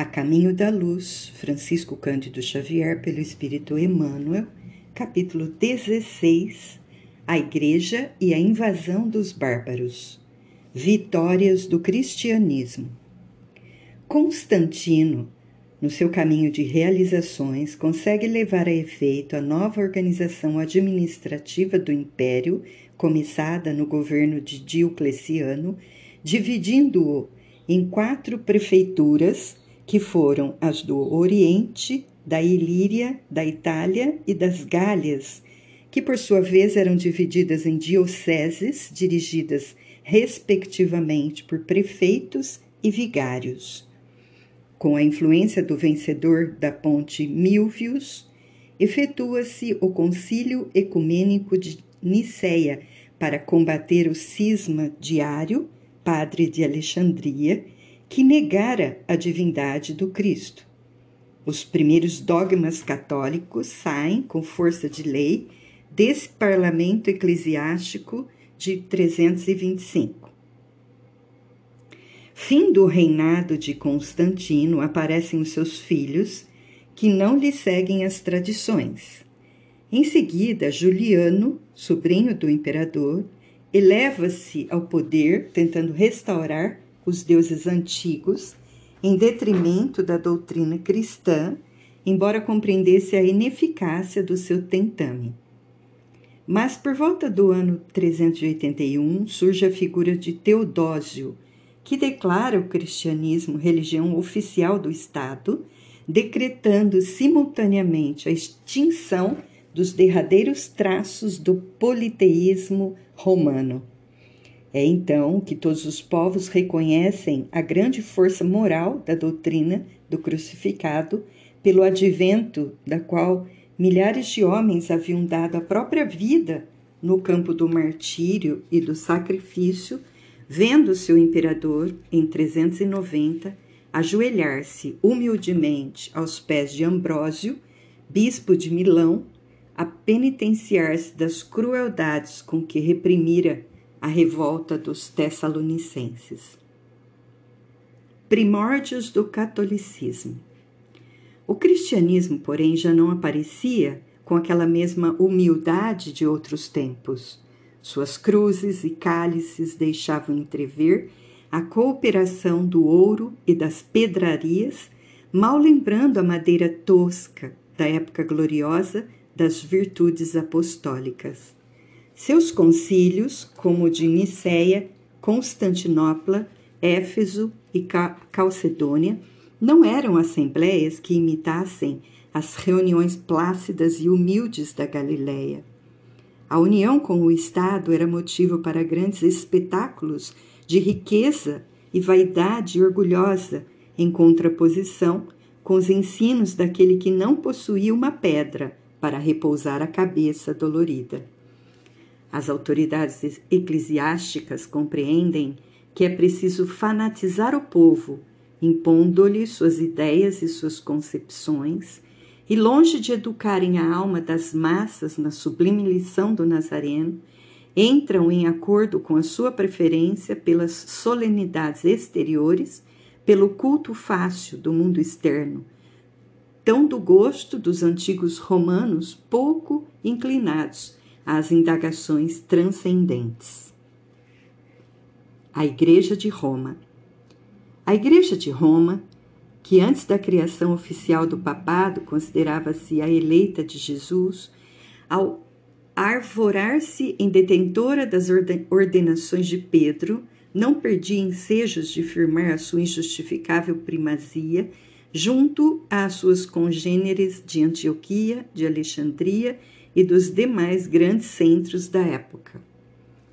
A Caminho da Luz, Francisco Cândido Xavier, pelo Espírito Emmanuel, capítulo 16 A Igreja e a Invasão dos Bárbaros Vitórias do Cristianismo. Constantino, no seu caminho de realizações, consegue levar a efeito a nova organização administrativa do Império, começada no governo de Diocleciano, dividindo-o em quatro prefeituras que foram as do Oriente, da Ilíria, da Itália e das Gálias, que por sua vez eram divididas em dioceses dirigidas respectivamente por prefeitos e vigários. Com a influência do vencedor da ponte Milvius, efetua-se o Concílio Ecumênico de Niceia para combater o cisma diário, padre de Alexandria, que negara a divindade do Cristo. Os primeiros dogmas católicos saem, com força de lei, desse parlamento eclesiástico de 325. Fim do reinado de Constantino, aparecem os seus filhos, que não lhe seguem as tradições. Em seguida, Juliano, sobrinho do imperador, eleva-se ao poder, tentando restaurar os deuses antigos, em detrimento da doutrina cristã, embora compreendesse a ineficácia do seu tentame. Mas por volta do ano 381 surge a figura de Teodósio, que declara o cristianismo religião oficial do Estado, decretando simultaneamente a extinção dos derradeiros traços do politeísmo romano. É então que todos os povos reconhecem a grande força moral da doutrina do crucificado, pelo advento da qual milhares de homens haviam dado a própria vida no campo do martírio e do sacrifício, vendo seu imperador, em 390, ajoelhar-se humildemente aos pés de Ambrósio, bispo de Milão, a penitenciar-se das crueldades com que reprimira a revolta dos Tessalonicenses. Primórdios do catolicismo. O cristianismo, porém, já não aparecia com aquela mesma humildade de outros tempos. Suas cruzes e cálices deixavam entrever a cooperação do ouro e das pedrarias, mal lembrando a madeira tosca da época gloriosa das virtudes apostólicas. Seus concílios, como o de Nicéia, Constantinopla, Éfeso e Calcedônia, não eram assembleias que imitassem as reuniões plácidas e humildes da Galiléia. A união com o Estado era motivo para grandes espetáculos de riqueza e vaidade orgulhosa, em contraposição com os ensinos daquele que não possuía uma pedra para repousar a cabeça dolorida. As autoridades eclesiásticas compreendem que é preciso fanatizar o povo, impondo-lhe suas ideias e suas concepções, e longe de educarem a alma das massas na sublime lição do Nazareno, entram em acordo com a sua preferência pelas solenidades exteriores, pelo culto fácil do mundo externo, tão do gosto dos antigos romanos pouco inclinados às indagações transcendentes. A Igreja de Roma. A Igreja de Roma, que antes da criação oficial do papado considerava-se a eleita de Jesus, ao arvorar-se em detentora das ordenações de Pedro, não perdia ensejos de firmar a sua injustificável primazia junto às suas congêneres de Antioquia, de Alexandria e dos demais grandes centros da época.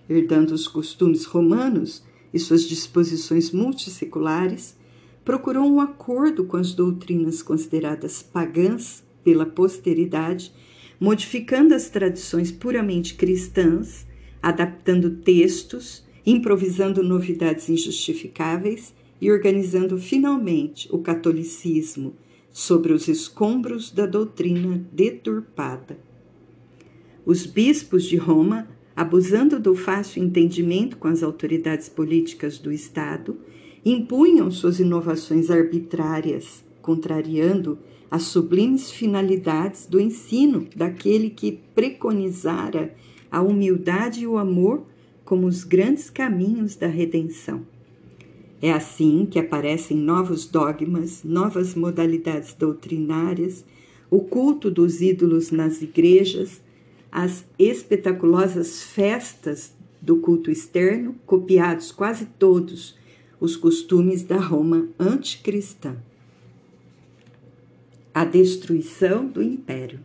Herdando os costumes romanos e suas disposições multisseculares, procurou um acordo com as doutrinas consideradas pagãs pela posteridade, modificando as tradições puramente cristãs, adaptando textos, improvisando novidades injustificáveis e organizando finalmente o catolicismo sobre os escombros da doutrina deturpada. Os bispos de Roma, abusando do fácil entendimento com as autoridades políticas do Estado, impunham suas inovações arbitrárias, contrariando as sublimes finalidades do ensino daquele que preconizara a humildade e o amor como os grandes caminhos da redenção. É assim que aparecem novos dogmas, novas modalidades doutrinárias, o culto dos ídolos nas igrejas, as espetaculosas festas do culto externo, copiados quase todos os costumes da Roma anticristã. A destruição do império.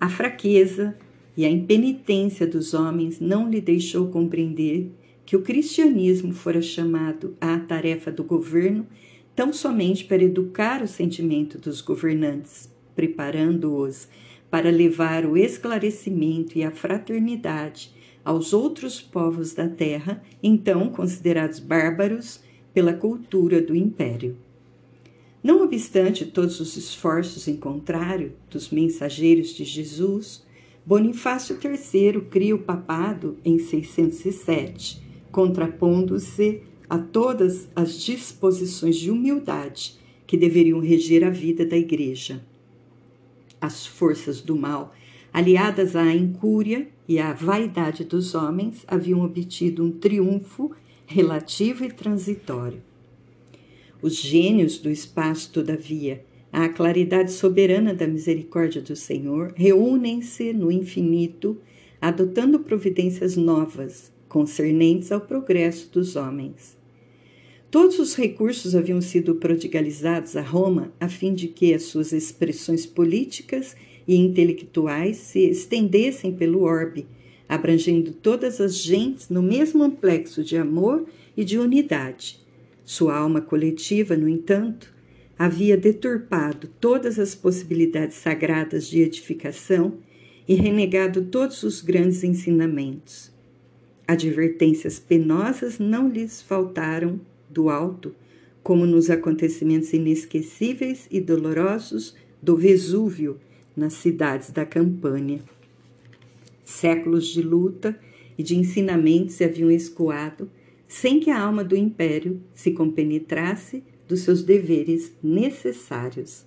A fraqueza e a impenitência dos homens não lhe deixou compreender que o cristianismo fora chamado à tarefa do governo tão somente para educar o sentimento dos governantes, preparando-os para levar o esclarecimento e a fraternidade aos outros povos da terra, então considerados bárbaros pela cultura do império. Não obstante todos os esforços em contrário dos mensageiros de Jesus, Bonifácio III cria o papado em 607 contrapondo-se a todas as disposições de humildade que deveriam reger a vida da Igreja. As forças do mal, aliadas à incúria e à vaidade dos homens, haviam obtido um triunfo relativo e transitório. Os gênios do espaço, todavia, à claridade soberana da misericórdia do Senhor, reúnem-se no infinito, adotando providências novas concernentes ao progresso dos homens. Todos os recursos haviam sido prodigalizados a Roma a fim de que as suas expressões políticas e intelectuais se estendessem pelo orbe, abrangendo todas as gentes no mesmo amplexo de amor e de unidade. Sua alma coletiva, no entanto, havia deturpado todas as possibilidades sagradas de edificação e renegado todos os grandes ensinamentos. Advertências penosas não lhes faltaram do alto, como nos acontecimentos inesquecíveis e dolorosos do Vesúvio nas cidades da Campânia. Séculos de luta e de ensinamentos se haviam escoado sem que a alma do império se compenetrasse dos seus deveres necessários.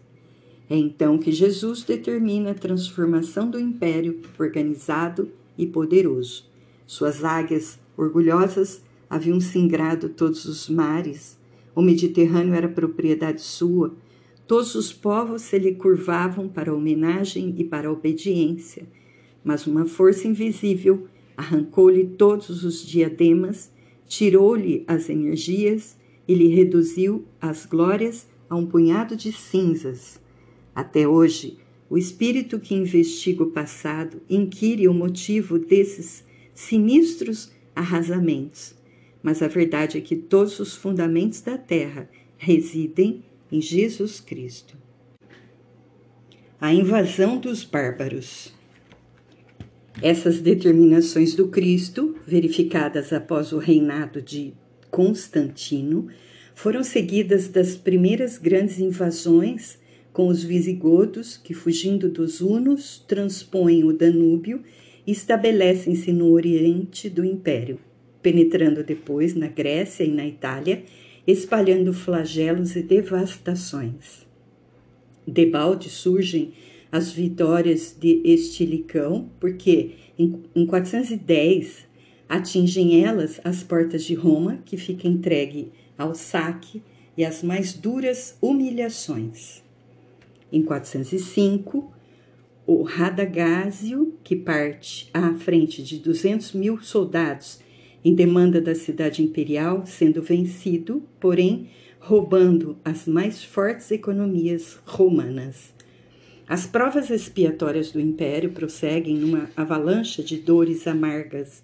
É então que Jesus determina a transformação do império organizado e poderoso. Suas águias orgulhosas haviam singrado todos os mares. O Mediterrâneo era propriedade sua. Todos os povos se lhe curvavam para homenagem e para obediência. Mas uma força invisível arrancou-lhe todos os diademas, tirou-lhe as energias e lhe reduziu as glórias a um punhado de cinzas. Até hoje, o espírito que investiga o passado inquire o motivo desses sinistros arrasamentos. Mas a verdade é que todos os fundamentos da terra residem em Jesus Cristo. A invasão dos bárbaros. Essas determinações do Cristo, verificadas após o reinado de Constantino, foram seguidas das primeiras grandes invasões com os visigodos que, fugindo dos hunos, transpõem o Danúbio estabelecem-se no oriente do império, penetrando depois na Grécia e na Itália, espalhando flagelos e devastações. Debalde surgem as vitórias de Estilicão, porque em 410 atingem elas as portas de Roma, que fica entregue ao saque e às mais duras humilhações. Em 405, o Radagásio, que parte à frente de 200 mil soldados em demanda da cidade imperial, sendo vencido, porém roubando as mais fortes economias romanas. As provas expiatórias do império prosseguem numa avalanche de dores amargas.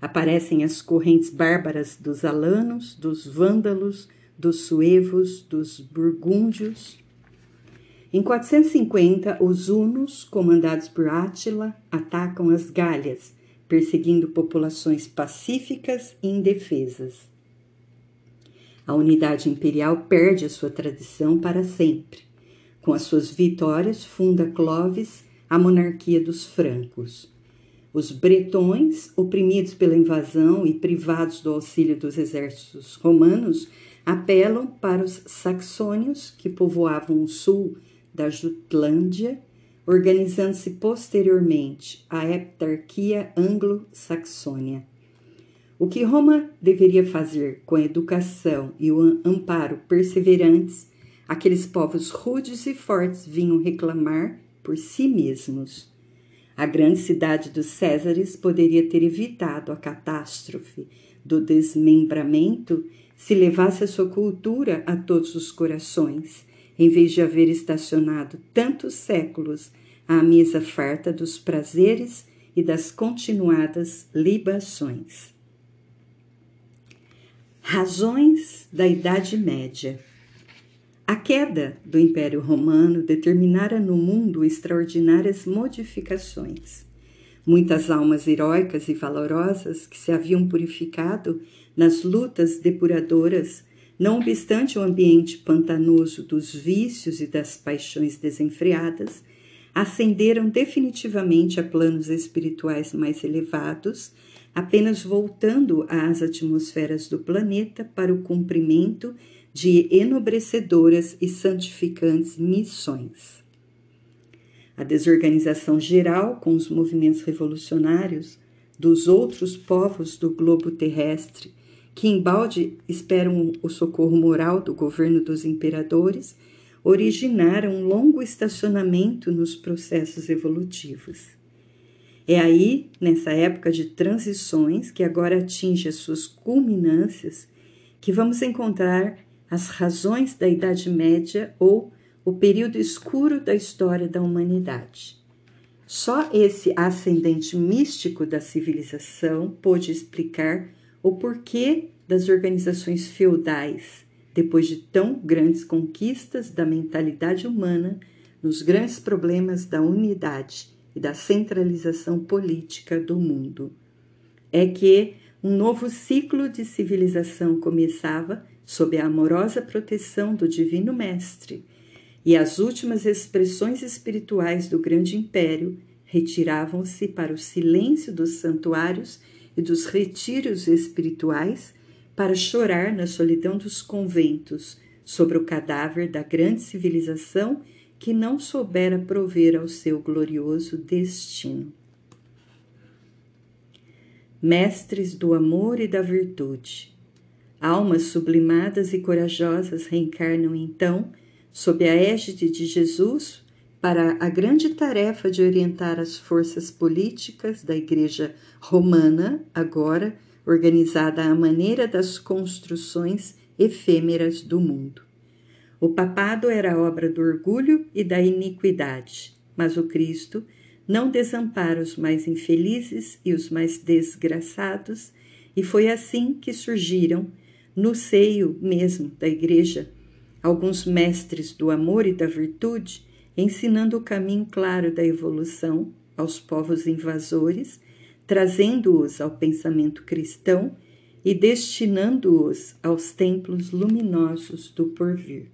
Aparecem as correntes bárbaras dos alanos, dos vândalos, dos suevos, dos burgúndios, em 450, os hunos, comandados por Átila, atacam as Galhas, perseguindo populações pacíficas e indefesas. A unidade imperial perde a sua tradição para sempre. Com as suas vitórias, funda Clovis a monarquia dos francos. Os bretões, oprimidos pela invasão e privados do auxílio dos exércitos romanos, apelam para os saxônios que povoavam o sul da Jutlândia, organizando-se posteriormente a heptarquia anglo-saxônia. O que Roma deveria fazer com a educação e o amparo perseverantes, aqueles povos rudes e fortes vinham reclamar por si mesmos. A grande cidade dos Césares poderia ter evitado a catástrofe do desmembramento se levasse a sua cultura a todos os corações, em vez de haver estacionado tantos séculos à mesa farta dos prazeres e das continuadas libações. Razões da Idade Média a queda do Império Romano determinara no mundo extraordinárias modificações. Muitas almas heróicas e valorosas que se haviam purificado nas lutas depuradoras, não obstante o ambiente pantanoso dos vícios e das paixões desenfreadas, ascenderam definitivamente a planos espirituais mais elevados, apenas voltando às atmosferas do planeta para o cumprimento de enobrecedoras e santificantes missões. A desorganização geral com os movimentos revolucionários dos outros povos do globo terrestre, que embalde esperam o socorro moral do governo dos imperadores, originaram um longo estacionamento nos processos evolutivos. É aí, nessa época de transições que agora atinge as suas culminâncias, que vamos encontrar as razões da Idade Média ou o período escuro da história da humanidade. Só esse ascendente místico da civilização pôde explicar o porquê das organizações feudais, depois de tão grandes conquistas da mentalidade humana nos grandes problemas da unidade e da centralização política do mundo. É que um novo ciclo de civilização começava sob a amorosa proteção do Divino Mestre, e as últimas expressões espirituais do grande império retiravam-se para o silêncio dos santuários e dos retiros espirituais para chorar na solidão dos conventos sobre o cadáver da grande civilização que não soubera prover ao seu glorioso destino. Mestres do amor e da virtude, Almas sublimadas e corajosas reencarnam então, sob a égide de Jesus, para a grande tarefa de orientar as forças políticas da Igreja Romana, agora organizada à maneira das construções efêmeras do mundo. O papado era obra do orgulho e da iniquidade, mas o Cristo não desampara os mais infelizes e os mais desgraçados, e foi assim que surgiram no seio mesmo da igreja, alguns mestres do amor e da virtude, ensinando o caminho claro da evolução aos povos invasores, trazendo-os ao pensamento cristão e destinando-os aos templos luminosos do porvir.